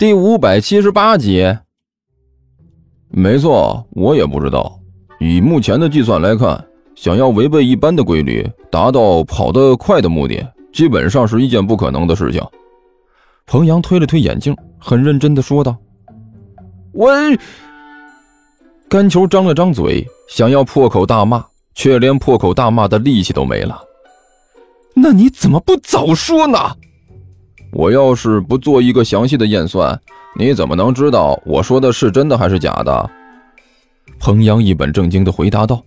第五百七十八集。没错，我也不知道。以目前的计算来看，想要违背一般的规律，达到跑得快的目的，基本上是一件不可能的事情。彭阳推了推眼镜，很认真的说道：“我……”甘球张了张嘴，想要破口大骂，却连破口大骂的力气都没了。那你怎么不早说呢？我要是不做一个详细的验算，你怎么能知道我说的是真的还是假的？彭阳一本正经地回答道。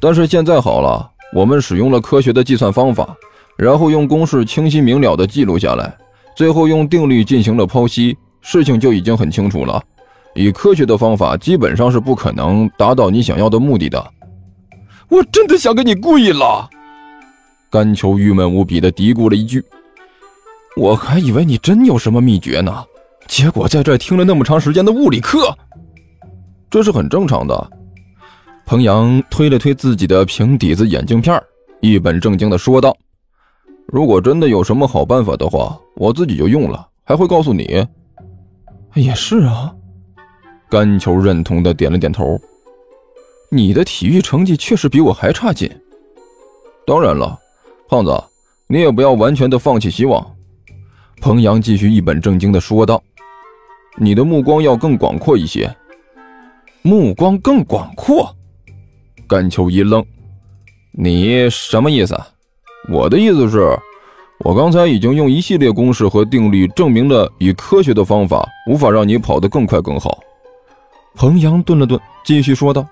但是现在好了，我们使用了科学的计算方法，然后用公式清晰明了地记录下来，最后用定律进行了剖析，事情就已经很清楚了。以科学的方法，基本上是不可能达到你想要的目的的。我真的想给你跪了！甘球郁闷无比地嘀咕了一句。我还以为你真有什么秘诀呢，结果在这听了那么长时间的物理课，这是很正常的。彭阳推了推自己的平底子眼镜片，一本正经地说道：“如果真的有什么好办法的话，我自己就用了，还会告诉你。”也是啊，甘球认同的点了点头。你的体育成绩确实比我还差劲。当然了，胖子，你也不要完全的放弃希望。彭阳继续一本正经的说道：“你的目光要更广阔一些。目光更广阔。”甘秋一愣：“你什么意思？”“我的意思是，我刚才已经用一系列公式和定律证明了，以科学的方法无法让你跑得更快更好。”彭阳顿了顿，继续说道：“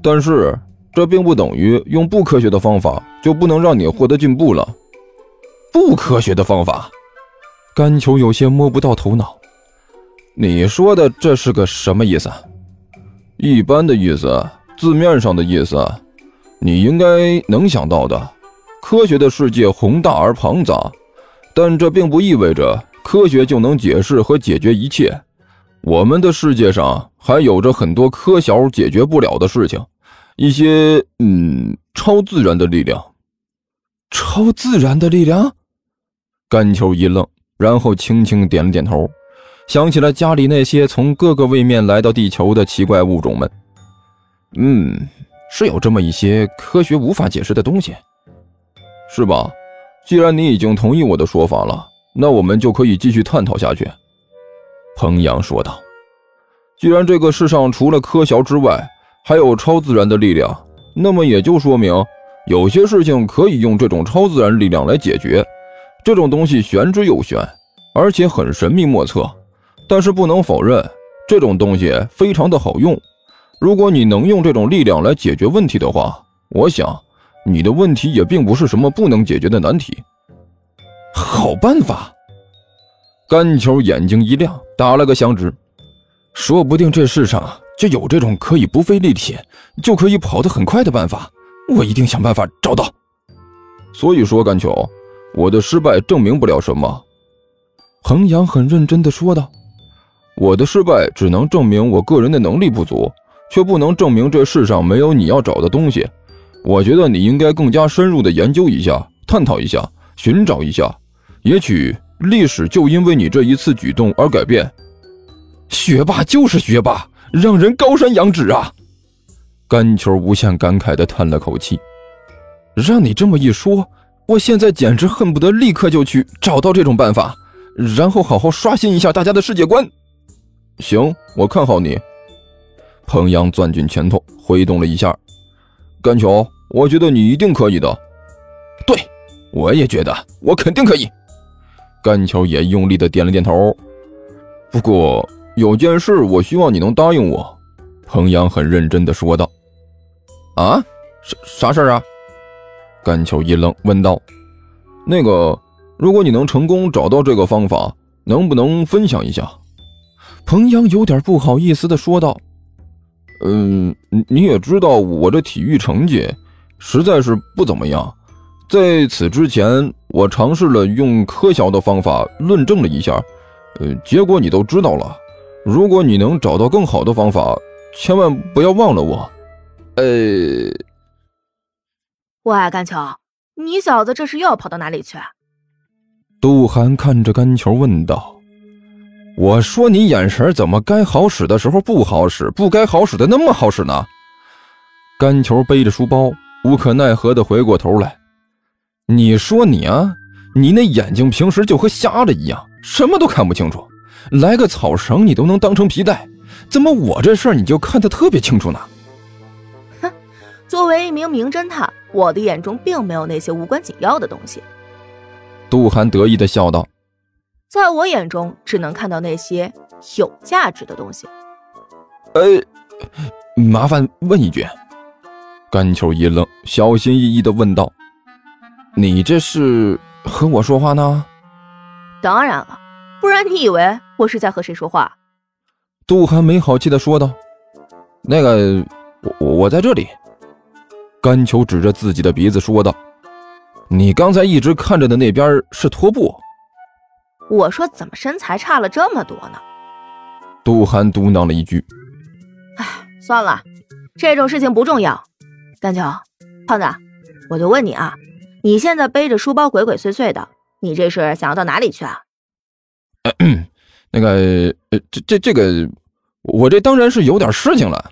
但是这并不等于用不科学的方法就不能让你获得进步了。不科学的方法。”甘球有些摸不到头脑，你说的这是个什么意思？一般的意思，字面上的意思，你应该能想到的。科学的世界宏大而庞杂，但这并不意味着科学就能解释和解决一切。我们的世界上还有着很多科小解决不了的事情，一些嗯超自然的力量。超自然的力量？甘球一愣。然后轻轻点了点头，想起了家里那些从各个位面来到地球的奇怪物种们。嗯，是有这么一些科学无法解释的东西，是吧？既然你已经同意我的说法了，那我们就可以继续探讨下去。”彭阳说道。“既然这个世上除了科学之外还有超自然的力量，那么也就说明有些事情可以用这种超自然力量来解决。”这种东西玄之又玄，而且很神秘莫测。但是不能否认，这种东西非常的好用。如果你能用这种力量来解决问题的话，我想你的问题也并不是什么不能解决的难题。好办法！甘球眼睛一亮，打了个响指。说不定这世上就有这种可以不费力气就可以跑得很快的办法。我一定想办法找到。所以说，甘球。我的失败证明不了什么，衡阳很认真地说道：“我的失败只能证明我个人的能力不足，却不能证明这世上没有你要找的东西。我觉得你应该更加深入地研究一下，探讨一下，寻找一下。也许历史就因为你这一次举动而改变。学霸就是学霸，让人高山仰止啊！”甘球无限感慨地叹了口气：“让你这么一说。”我现在简直恨不得立刻就去找到这种办法，然后好好刷新一下大家的世界观。行，我看好你。彭阳攥紧拳头，挥动了一下。甘球，我觉得你一定可以的。对，我也觉得，我肯定可以。甘球也用力的点了点头。不过有件事，我希望你能答应我。彭阳很认真的说道。啊？啥啥事啊？甘秋一愣，问道：“那个，如果你能成功找到这个方法，能不能分享一下？”彭阳有点不好意思的说道：“嗯，你也知道我这体育成绩实在是不怎么样，在此之前，我尝试了用科学的方法论证了一下，呃，结果你都知道了。如果你能找到更好的方法，千万不要忘了我。”呃。喂，甘球，你小子这是又要跑到哪里去？杜涵看着甘球问道：“我说你眼神怎么该好使的时候不好使，不该好使的那么好使呢？甘球背着书包，无可奈何的回过头来。你说你啊，你那眼睛平时就和瞎了一样，什么都看不清楚。来个草绳你都能当成皮带，怎么我这事儿你就看得特别清楚呢？哼，作为一名名侦探，我的眼中并没有那些无关紧要的东西。杜涵得意的笑道：“在我眼中，只能看到那些有价值的东西。”呃，麻烦问一句。甘秋一愣，小心翼翼的问道：“你这是和我说话呢？”“当然了。”不然你以为我是在和谁说话？杜涵没好气的说道：“那个，我我在这里。”甘球指着自己的鼻子说道：“你刚才一直看着的那边是拖布。”我说：“怎么身材差了这么多呢？”杜涵嘟囔了一句：“哎，算了，这种事情不重要。”甘球，胖子，我就问你啊，你现在背着书包鬼鬼祟祟的，你这是想要到哪里去啊？那个，呃，这这这个，我这当然是有点事情了。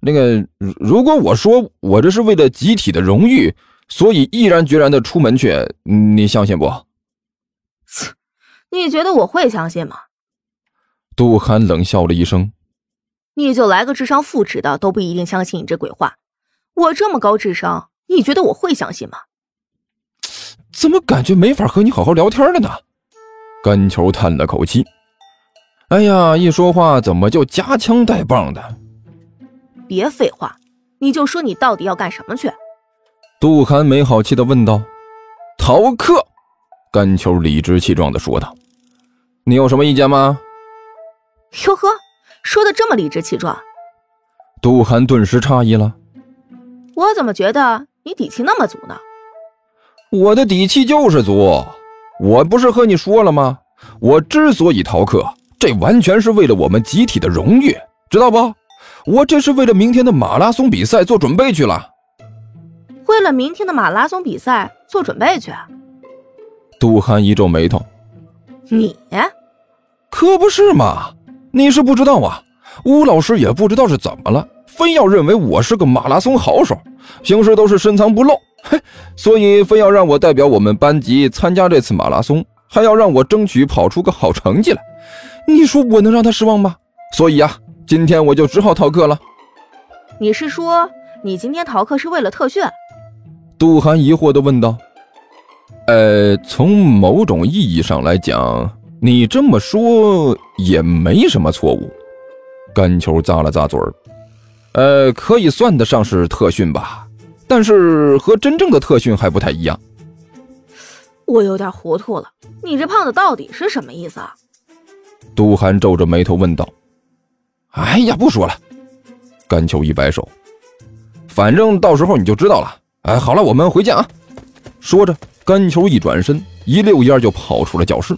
那个，如果我说我这是为了集体的荣誉，所以毅然决然的出门去，你相信不？切，你觉得我会相信吗？杜涵冷笑了一声：“你就来个智商负值的，都不一定相信你这鬼话。我这么高智商，你觉得我会相信吗？”怎么感觉没法和你好好聊天了呢？甘球叹了口气：“哎呀，一说话怎么就夹枪带棒的？”别废话，你就说你到底要干什么去？”杜涵没好气的问道。“逃课。”甘球理直气壮的说道。“你有什么意见吗？”哟呵，说的这么理直气壮。杜涵顿时诧异了：“我怎么觉得你底气那么足呢？”“我的底气就是足。”我不是和你说了吗？我之所以逃课，这完全是为了我们集体的荣誉，知道不？我这是为了明天的马拉松比赛做准备去了。为了明天的马拉松比赛做准备去？杜涵一皱眉头。你可不是嘛？你是不知道啊，吴老师也不知道是怎么了，非要认为我是个马拉松好手，平时都是深藏不露。嘿，所以非要让我代表我们班级参加这次马拉松，还要让我争取跑出个好成绩来。你说我能让他失望吗？所以呀，今天我就只好逃课了。你是说你今天逃课是为了特训？杜涵疑惑的问道。呃，从某种意义上来讲，你这么说也没什么错误。甘球咂了咂嘴儿，呃，可以算得上是特训吧。但是和真正的特训还不太一样，我有点糊涂了。你这胖子到底是什么意思啊？杜涵皱着眉头问道。哎呀，不说了。甘秋一摆手，反正到时候你就知道了。哎，好了，我们回见啊。说着，甘秋一转身，一溜烟就跑出了教室。